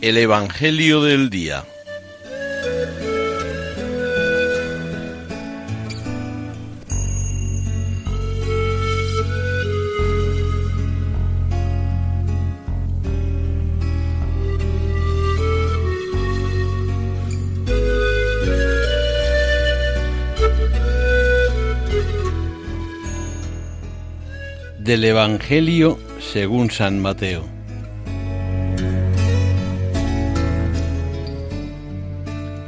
El Evangelio del Día. del Evangelio según San Mateo.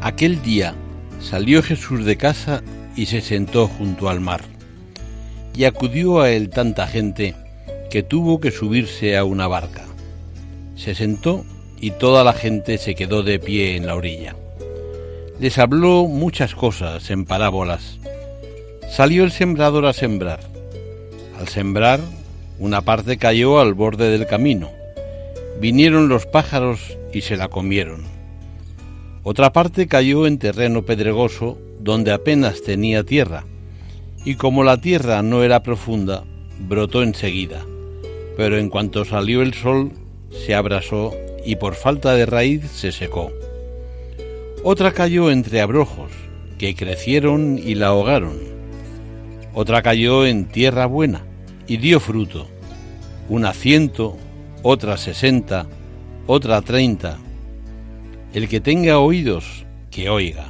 Aquel día salió Jesús de casa y se sentó junto al mar. Y acudió a él tanta gente que tuvo que subirse a una barca. Se sentó y toda la gente se quedó de pie en la orilla. Les habló muchas cosas en parábolas. Salió el sembrador a sembrar. Al sembrar, una parte cayó al borde del camino. Vinieron los pájaros y se la comieron. Otra parte cayó en terreno pedregoso donde apenas tenía tierra, y como la tierra no era profunda, brotó enseguida, pero en cuanto salió el sol, se abrasó y por falta de raíz se secó. Otra cayó entre abrojos, que crecieron y la ahogaron. Otra cayó en tierra buena, y dio fruto, una ciento, otra sesenta, otra treinta. El que tenga oídos, que oiga.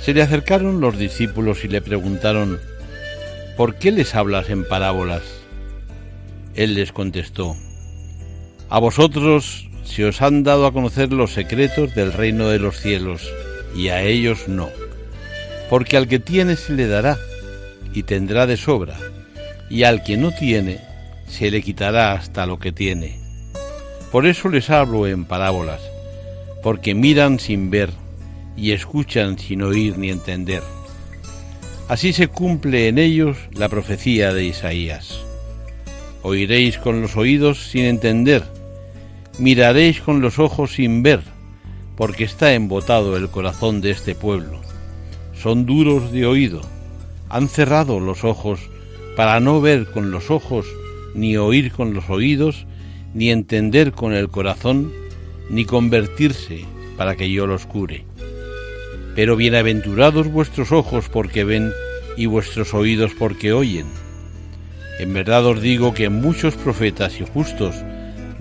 Se le acercaron los discípulos y le preguntaron, ¿por qué les hablas en parábolas? Él les contestó, a vosotros se os han dado a conocer los secretos del reino de los cielos, y a ellos no, porque al que tiene se le dará, y tendrá de sobra y al que no tiene se le quitará hasta lo que tiene. Por eso les hablo en parábolas, porque miran sin ver y escuchan sin oír ni entender. Así se cumple en ellos la profecía de Isaías. Oiréis con los oídos sin entender, miraréis con los ojos sin ver, porque está embotado el corazón de este pueblo. Son duros de oído, han cerrado los ojos para no ver con los ojos, ni oír con los oídos, ni entender con el corazón, ni convertirse para que yo los cure. Pero bienaventurados vuestros ojos porque ven y vuestros oídos porque oyen. En verdad os digo que muchos profetas y justos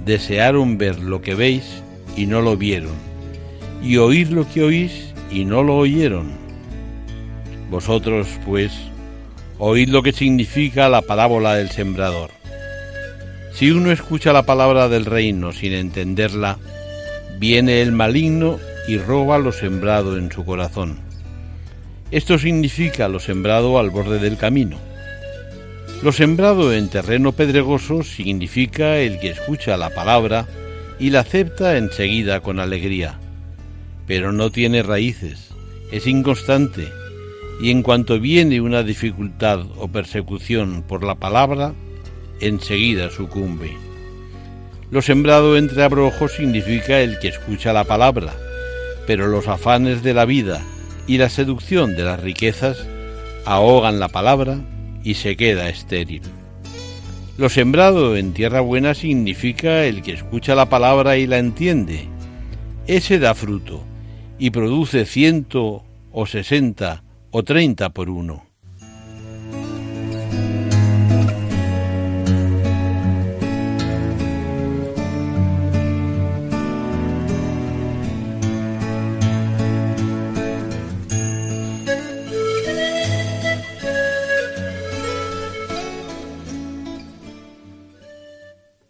desearon ver lo que veis y no lo vieron, y oír lo que oís y no lo oyeron. Vosotros, pues, Oíd lo que significa la parábola del sembrador. Si uno escucha la palabra del reino sin entenderla, viene el maligno y roba lo sembrado en su corazón. Esto significa lo sembrado al borde del camino. Lo sembrado en terreno pedregoso significa el que escucha la palabra y la acepta enseguida con alegría, pero no tiene raíces, es inconstante y en cuanto viene una dificultad o persecución por la palabra, enseguida sucumbe. Lo sembrado entre abrojos significa el que escucha la palabra, pero los afanes de la vida y la seducción de las riquezas ahogan la palabra y se queda estéril. Lo sembrado en tierra buena significa el que escucha la palabra y la entiende. Ese da fruto y produce ciento o sesenta o treinta por uno.